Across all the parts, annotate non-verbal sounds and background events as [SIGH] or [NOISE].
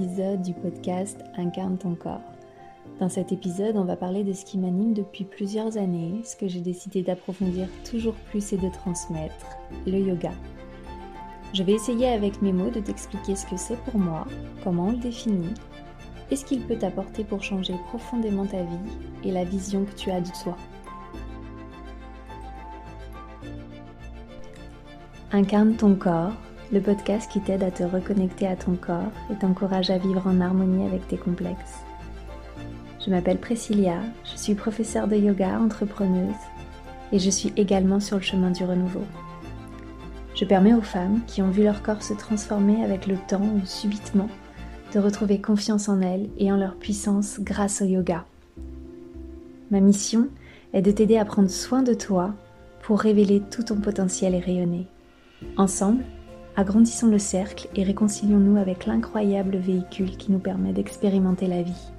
épisode du podcast Incarne ton corps. Dans cet épisode, on va parler de ce qui m'anime depuis plusieurs années, ce que j'ai décidé d'approfondir toujours plus et de transmettre, le yoga. Je vais essayer avec mes mots de t'expliquer ce que c'est pour moi, comment on le définit, et ce qu'il peut t'apporter pour changer profondément ta vie et la vision que tu as de toi. Incarne ton corps, le podcast qui t'aide à te reconnecter à ton corps et t'encourage à vivre en harmonie avec tes complexes. Je m'appelle Priscilla, je suis professeure de yoga, entrepreneuse et je suis également sur le chemin du renouveau. Je permets aux femmes qui ont vu leur corps se transformer avec le temps ou subitement de retrouver confiance en elles et en leur puissance grâce au yoga. Ma mission est de t'aider à prendre soin de toi pour révéler tout ton potentiel et rayonner. Ensemble, agrandissons le cercle et réconcilions-nous avec l'incroyable véhicule qui nous permet d'expérimenter la vie.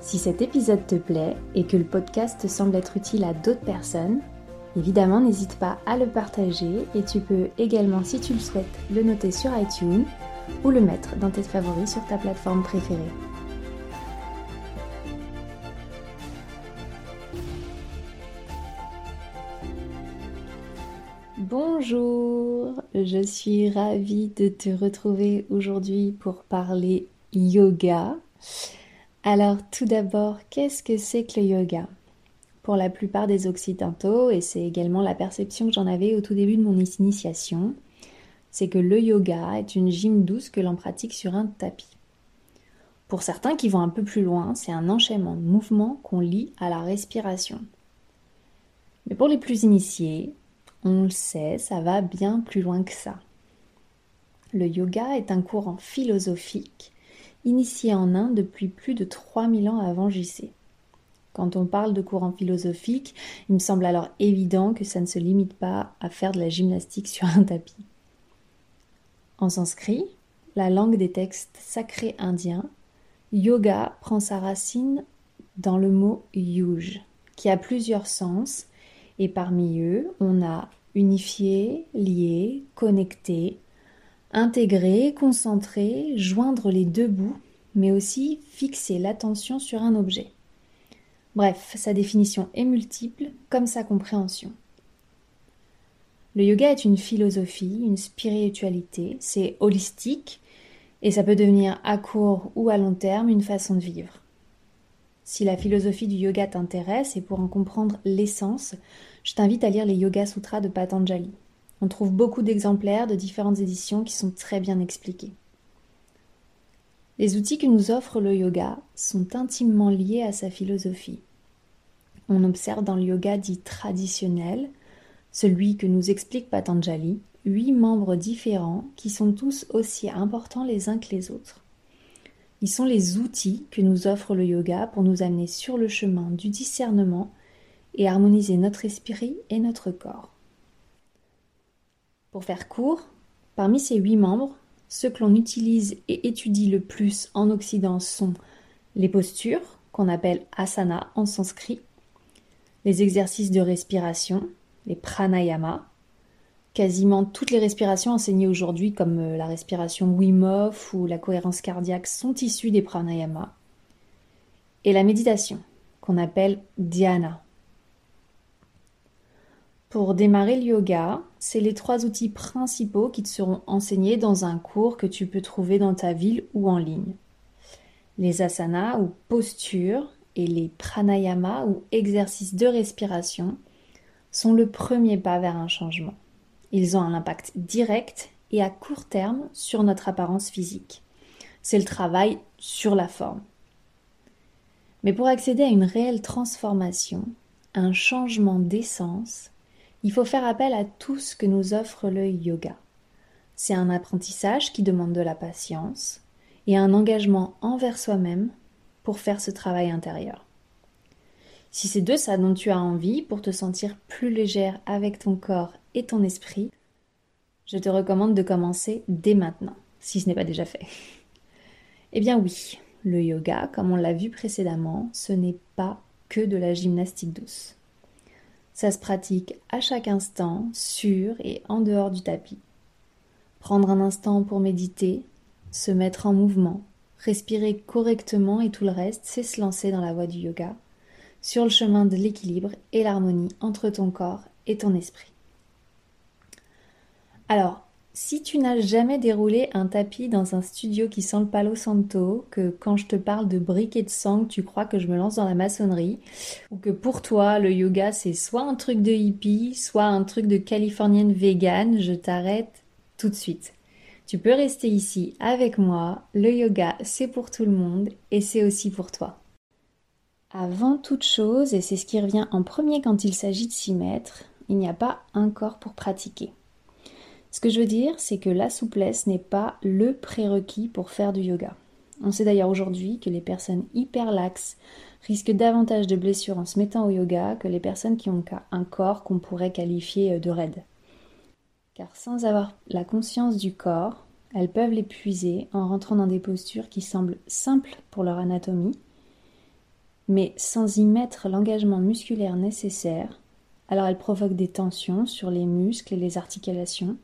Si cet épisode te plaît et que le podcast semble être utile à d'autres personnes, évidemment n'hésite pas à le partager et tu peux également, si tu le souhaites, le noter sur iTunes ou le mettre dans tes favoris sur ta plateforme préférée. Bonjour, je suis ravie de te retrouver aujourd'hui pour parler yoga. Alors tout d'abord, qu'est-ce que c'est que le yoga? Pour la plupart des occidentaux, et c'est également la perception que j'en avais au tout début de mon initiation, c'est que le yoga est une gym douce que l'on pratique sur un tapis. Pour certains qui vont un peu plus loin, c'est un enchaînement de mouvements qu'on lie à la respiration. Mais pour les plus initiés, on le sait, ça va bien plus loin que ça. Le yoga est un courant philosophique initié en Inde depuis plus de 3000 ans avant JC. Quand on parle de courant philosophique, il me semble alors évident que ça ne se limite pas à faire de la gymnastique sur un tapis. En sanskrit, la langue des textes sacrés indiens, yoga prend sa racine dans le mot yuj, qui a plusieurs sens et parmi eux, on a unifié, lié, connecté, intégré, concentré, joindre les deux bouts, mais aussi fixer l'attention sur un objet. Bref, sa définition est multiple comme sa compréhension. Le yoga est une philosophie, une spiritualité, c'est holistique et ça peut devenir à court ou à long terme une façon de vivre. Si la philosophie du yoga t'intéresse et pour en comprendre l'essence, je t'invite à lire les Yoga Sutras de Patanjali. On trouve beaucoup d'exemplaires de différentes éditions qui sont très bien expliqués. Les outils que nous offre le yoga sont intimement liés à sa philosophie. On observe dans le yoga dit traditionnel, celui que nous explique Patanjali, huit membres différents qui sont tous aussi importants les uns que les autres. Ils sont les outils que nous offre le yoga pour nous amener sur le chemin du discernement et harmoniser notre esprit et notre corps. Pour faire court, parmi ces huit membres, ceux que l'on utilise et étudie le plus en Occident sont les postures, qu'on appelle asana en sanskrit, les exercices de respiration, les pranayama, Quasiment toutes les respirations enseignées aujourd'hui, comme euh, la respiration Wim ou la cohérence cardiaque, sont issues des pranayama. Et la méditation, qu'on appelle dhyana. Pour démarrer le yoga, c'est les trois outils principaux qui te seront enseignés dans un cours que tu peux trouver dans ta ville ou en ligne. Les asanas ou postures et les pranayama ou exercices de respiration sont le premier pas vers un changement. Ils ont un impact direct et à court terme sur notre apparence physique. C'est le travail sur la forme. Mais pour accéder à une réelle transformation, un changement d'essence, il faut faire appel à tout ce que nous offre le yoga. C'est un apprentissage qui demande de la patience et un engagement envers soi-même pour faire ce travail intérieur. Si c'est de ça dont tu as envie pour te sentir plus légère avec ton corps et ton esprit, je te recommande de commencer dès maintenant, si ce n'est pas déjà fait. [LAUGHS] Eh bien oui, le yoga, comme on l'a vu précédemment, ce n'est pas que de la gymnastique douce. Ça se pratique à chaque instant, sur et en dehors du tapis. Prendre un instant pour méditer, se mettre en mouvement, respirer correctement et tout le reste, c'est se lancer dans la voie du yoga, sur le chemin de l'équilibre et l'harmonie entre ton corps et ton esprit. Alors, si tu n'as jamais déroulé un tapis dans un studio qui sent le palo santo, que quand je te parle de briques et de sang, tu crois que je me lance dans la maçonnerie, ou que pour toi le yoga c'est soit un truc de hippie, soit un truc de californienne vegan, je t'arrête tout de suite. Tu peux rester ici avec moi, le yoga c'est pour tout le monde et c'est aussi pour toi. Avant toute chose, et c'est ce qui revient en premier quand il s'agit de s'y mettre, il n'y a pas un corps pour pratiquer. Ce que je veux dire, c'est que la souplesse n'est pas le prérequis pour faire du yoga. On sait d'ailleurs aujourd'hui que les personnes hyper laxes risquent davantage de blessures en se mettant au yoga que les personnes qui ont un corps qu'on pourrait qualifier de raide. Car sans avoir la conscience du corps, elles peuvent l'épuiser en rentrant dans des postures qui semblent simples pour leur anatomie, mais sans y mettre l'engagement musculaire nécessaire, alors elles provoquent des tensions sur les muscles et les articulations,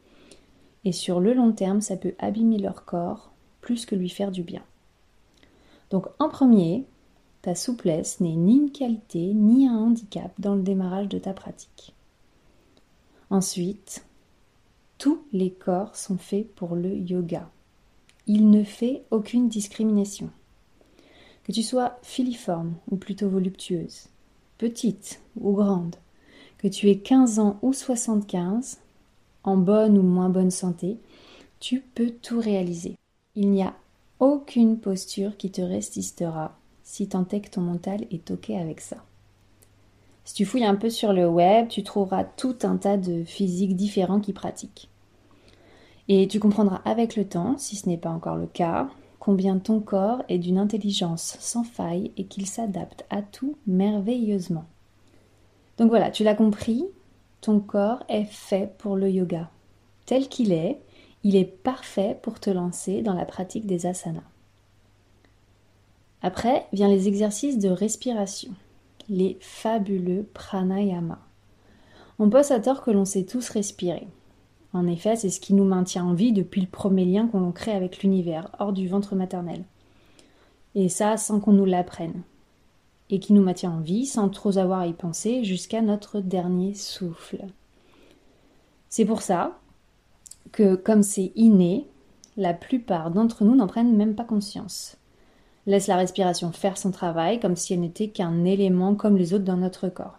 et sur le long terme, ça peut abîmer leur corps plus que lui faire du bien. Donc en premier, ta souplesse n'est ni une qualité ni un handicap dans le démarrage de ta pratique. Ensuite, tous les corps sont faits pour le yoga. Il ne fait aucune discrimination. Que tu sois filiforme ou plutôt voluptueuse, petite ou grande, que tu aies 15 ans ou 75, en bonne ou moins bonne santé, tu peux tout réaliser. Il n'y a aucune posture qui te résistera si tant est que ton mental est OK avec ça. Si tu fouilles un peu sur le web, tu trouveras tout un tas de physiques différents qui pratiquent. Et tu comprendras avec le temps, si ce n'est pas encore le cas, combien ton corps est d'une intelligence sans faille et qu'il s'adapte à tout merveilleusement. Donc voilà, tu l'as compris, ton corps est fait pour le yoga. Tel qu'il est, il est parfait pour te lancer dans la pratique des asanas. Après viennent les exercices de respiration, les fabuleux pranayama. On pense à tort que l'on sait tous respirer. En effet, c'est ce qui nous maintient en vie depuis le premier lien qu'on crée avec l'univers, hors du ventre maternel. Et ça sans qu'on nous l'apprenne et qui nous maintient en vie sans trop avoir à y penser jusqu'à notre dernier souffle. C'est pour ça que, comme c'est inné, la plupart d'entre nous n'en prennent même pas conscience. Laisse la respiration faire son travail comme si elle n'était qu'un élément comme les autres dans notre corps.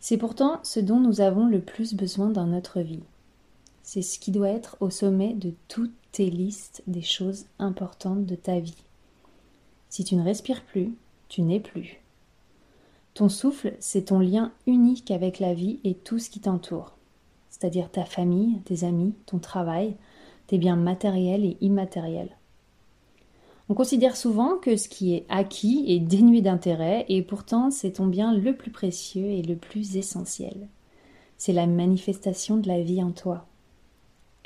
C'est pourtant ce dont nous avons le plus besoin dans notre vie. C'est ce qui doit être au sommet de toutes tes listes des choses importantes de ta vie. Si tu ne respires plus, tu n'es plus. Ton souffle, c'est ton lien unique avec la vie et tout ce qui t'entoure, c'est-à-dire ta famille, tes amis, ton travail, tes biens matériels et immatériels. On considère souvent que ce qui est acquis est dénué d'intérêt et pourtant c'est ton bien le plus précieux et le plus essentiel. C'est la manifestation de la vie en toi.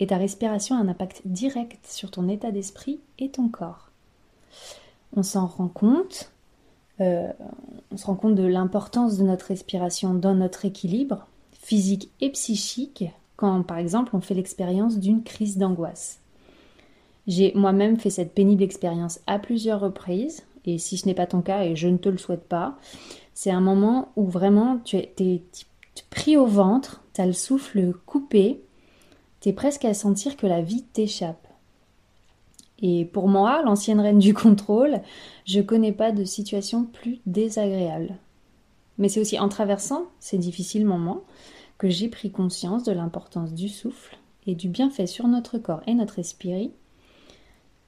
Et ta respiration a un impact direct sur ton état d'esprit et ton corps. On s'en rend compte euh, on se rend compte de l'importance de notre respiration dans notre équilibre physique et psychique quand, par exemple, on fait l'expérience d'une crise d'angoisse. J'ai moi-même fait cette pénible expérience à plusieurs reprises, et si ce n'est pas ton cas, et je ne te le souhaite pas, c'est un moment où vraiment tu es, pris au ventre, tu as le souffle coupé, tu es presque à sentir que la vie t'échappe. Et pour moi, l'ancienne reine du contrôle, je connais pas de situation plus désagréable. Mais c'est aussi en traversant ces difficiles moments que j'ai pris conscience de l'importance du souffle et du bienfait sur notre corps et notre esprit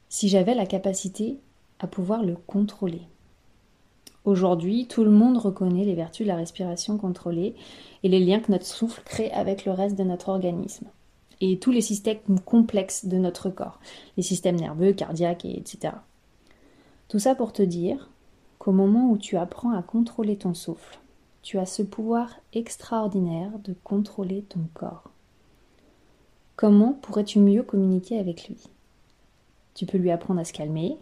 si j'avais la capacité à pouvoir le contrôler. Aujourd'hui, tout le monde reconnaît les vertus de la respiration contrôlée et les liens que notre souffle crée avec le reste de notre organisme et tous les systèmes complexes de notre corps, les systèmes nerveux, cardiaques, etc. Tout ça pour te dire qu'au moment où tu apprends à contrôler ton souffle, tu as ce pouvoir extraordinaire de contrôler ton corps. Comment pourrais-tu mieux communiquer avec lui? Tu peux lui apprendre à se calmer,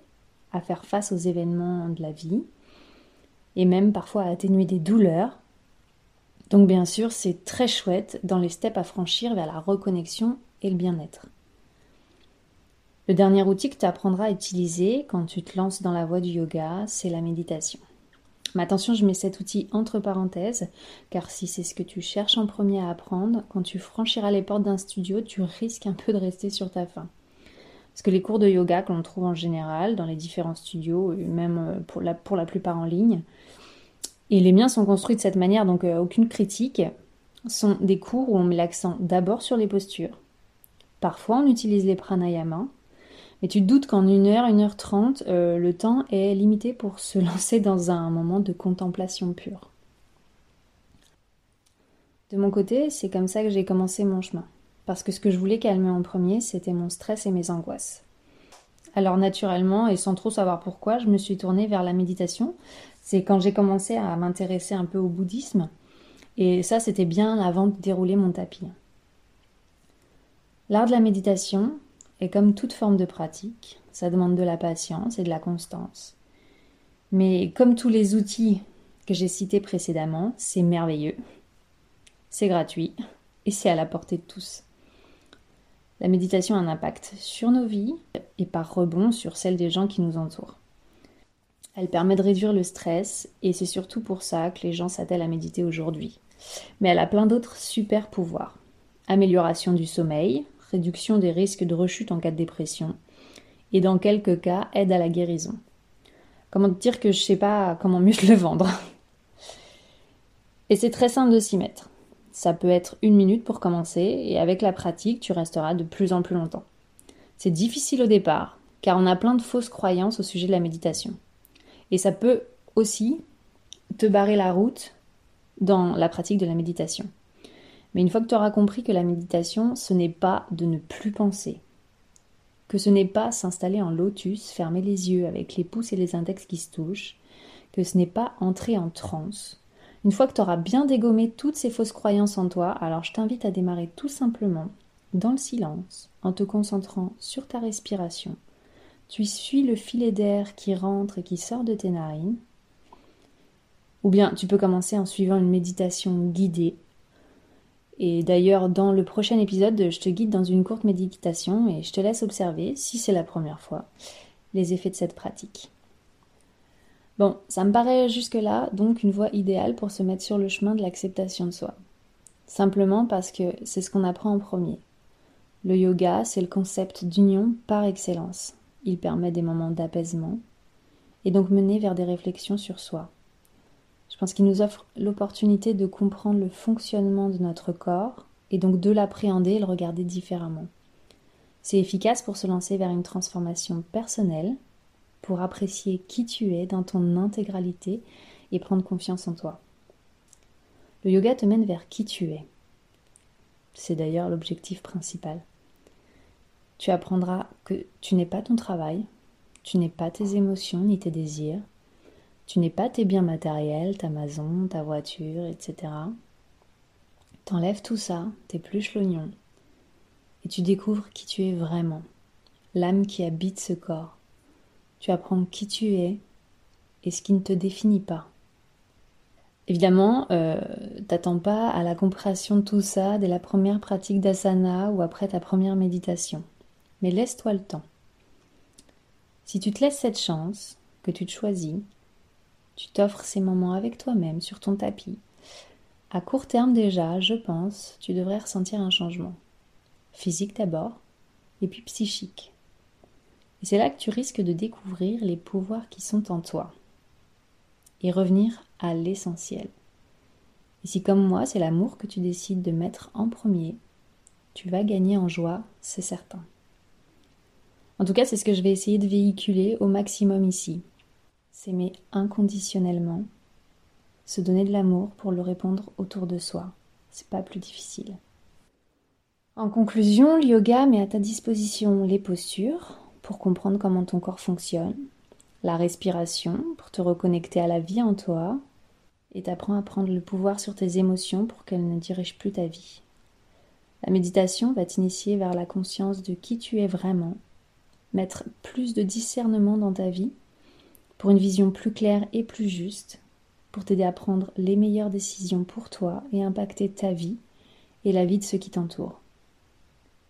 à faire face aux événements de la vie, et même parfois à atténuer des douleurs, Donc bien sûr, c'est très chouette dans les steps à franchir vers la reconnexion et le bien-être. Le dernier outil que tu apprendras à utiliser quand tu te lances dans la voie du yoga, c'est la méditation. Mais attention, je mets cet outil entre parenthèses, car si c'est ce que tu cherches en premier à apprendre, quand tu franchiras les portes d'un studio, tu risques un peu de rester sur ta faim. Parce que les cours de yoga que l'on trouve en général dans les différents studios, même euh, pour la, pour la plupart en ligne, et les miens sont construits de cette manière, donc euh, aucune critique, sont des cours où on met l'accent d'abord sur les postures. Parfois on utilise les pranayamas, mais tu te doutes qu'en 1 heure, 1 heure 30, euh, le temps est limité pour se [LAUGHS] lancer dans un moment de contemplation pure. De mon côté, c'est comme ça que j'ai commencé mon chemin parce que ce que je voulais calmer en premier, c'était mon stress et mes angoisses. Alors naturellement, et sans trop savoir pourquoi, je me suis tournée vers la méditation. C'est quand j'ai commencé à m'intéresser un peu au bouddhisme. Et ça, c'était bien avant de dérouler mon tapis. L'art de la méditation est comme toute forme de pratique. Ça demande de la patience et de la constance. Mais comme tous les outils que j'ai cités précédemment, c'est merveilleux. C'est gratuit et c'est à la portée de tous. La méditation a un impact sur nos vies et par rebond sur celles des gens qui nous entourent. Elle permet de réduire le stress et c'est surtout pour ça que les gens s'attellent à méditer aujourd'hui. Mais elle a plein d'autres super pouvoirs. Amélioration du sommeil, réduction des risques de rechute en cas de dépression et dans quelques cas aide à la guérison. Comment dire que je sais pas comment mieux te le vendre Et c'est très simple de s'y mettre. Ça peut être une minute pour commencer et avec la pratique, tu resteras de plus en plus longtemps. C'est difficile au départ car on a plein de fausses croyances au sujet de la méditation. Et ça peut aussi te barrer la route dans la pratique de la méditation. Mais une fois que tu auras compris que la méditation, ce n'est pas de ne plus penser, que ce n'est pas s'installer en lotus, fermer les yeux avec les pouces et les index qui se touchent, que ce n'est pas entrer en transe, une fois que tu auras bien dégommé toutes ces fausses croyances en toi, alors je t'invite à démarrer tout simplement dans le silence, en te concentrant sur ta respiration. Tu suis le filet d'air qui rentre et qui sort de tes narines. Ou bien tu peux commencer en suivant une méditation guidée. Et d'ailleurs, dans le prochain épisode, je te guide dans une courte méditation et je te laisse observer, si c'est la première fois, les effets de cette pratique. Bon, ça me paraît jusque-là donc une voie idéale pour se mettre sur le chemin de l'acceptation de soi. Simplement parce que c'est ce qu'on apprend en premier. Le yoga, c'est le concept d'union par excellence. Il permet des moments d'apaisement et donc mener vers des réflexions sur soi. Je pense qu'il nous offre l'opportunité de comprendre le fonctionnement de notre corps et donc de l'appréhender et le regarder différemment. C'est efficace pour se lancer vers une transformation personnelle pour apprécier qui tu es dans ton intégralité et prendre confiance en toi. Le yoga te mène vers qui tu es. C'est d'ailleurs l'objectif principal. Tu apprendras que tu n'es pas ton travail, tu n'es pas tes émotions ni tes désirs, tu n'es pas tes biens matériels, ta maison, ta voiture, etc. T'enlèves tout ça, t'épluches l'oignon, et tu découvres qui tu es vraiment, l'âme qui habite ce corps, tu apprends qui tu es et ce qui ne te définit pas. Évidemment, euh, t'attends pas à la compréhension de tout ça dès la première pratique d'asana ou après ta première méditation. Mais laisse-toi le temps. Si tu te laisses cette chance, que tu te choisis, tu t'offres ces moments avec toi-même sur ton tapis. À court terme déjà, je pense, tu devrais ressentir un changement. Physique d'abord, et puis psychique. Et c'est là que tu risques de découvrir les pouvoirs qui sont en toi et revenir à l'essentiel. Et si comme moi, c'est l'amour que tu décides de mettre en premier, tu vas gagner en joie, c'est certain. En tout cas, c'est ce que je vais essayer de véhiculer au maximum ici. S'aimer inconditionnellement, se donner de l'amour pour le répondre autour de soi. C'est pas plus difficile. En conclusion, le yoga met à ta disposition les postures, comprendre comment ton corps fonctionne, la respiration pour te reconnecter à la vie en toi, et t'apprends à prendre le pouvoir sur tes émotions pour qu'elles ne dirigent plus ta vie. La méditation va t'initier vers la conscience de qui tu es vraiment, mettre plus de discernement dans ta vie pour une vision plus claire et plus juste, pour t'aider à prendre les meilleures décisions pour toi et impacter ta vie et la vie de ceux qui t'entourent.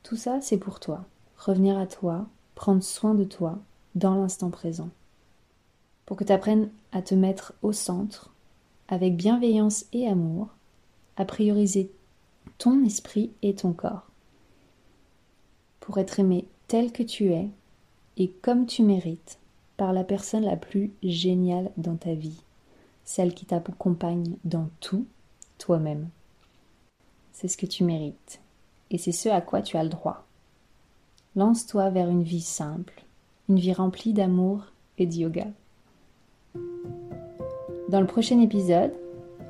Tout ça, c'est pour toi. Revenir à toi, prendre soin de toi dans l'instant présent. Pour que tu apprennes à te mettre au centre, avec bienveillance et amour, à prioriser ton esprit et ton corps. Pour être aimé tel que tu es et comme tu mérites par la personne la plus géniale dans ta vie, celle qui t'accompagne dans tout, toi-même. C'est ce que tu mérites et c'est ce à quoi tu as le droit. Lance-toi vers une vie simple, une vie remplie d'amour et de yoga. Dans le prochain épisode,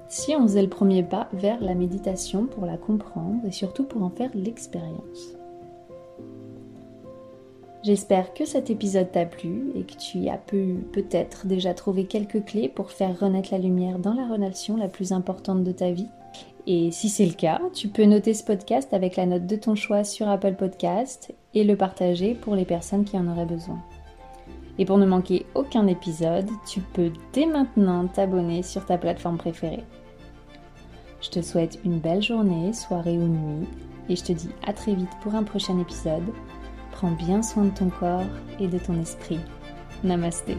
si on faisait le premier pas vers la méditation pour la comprendre et surtout pour en faire l'expérience. J'espère que cet épisode t'a plu et que tu as pu peut-être déjà trouver quelques clés pour faire renaître la lumière dans la relation la plus importante de ta vie. Et si c'est le cas, tu peux noter ce podcast avec la note de ton choix sur Apple Podcast et le partager pour les personnes qui en auraient besoin. Et pour ne manquer aucun épisode, tu peux dès maintenant t'abonner sur ta plateforme préférée. Je te souhaite une belle journée, soirée ou nuit, et je te dis à très vite pour un prochain épisode. Prends bien soin de ton corps et de ton esprit. Namasté.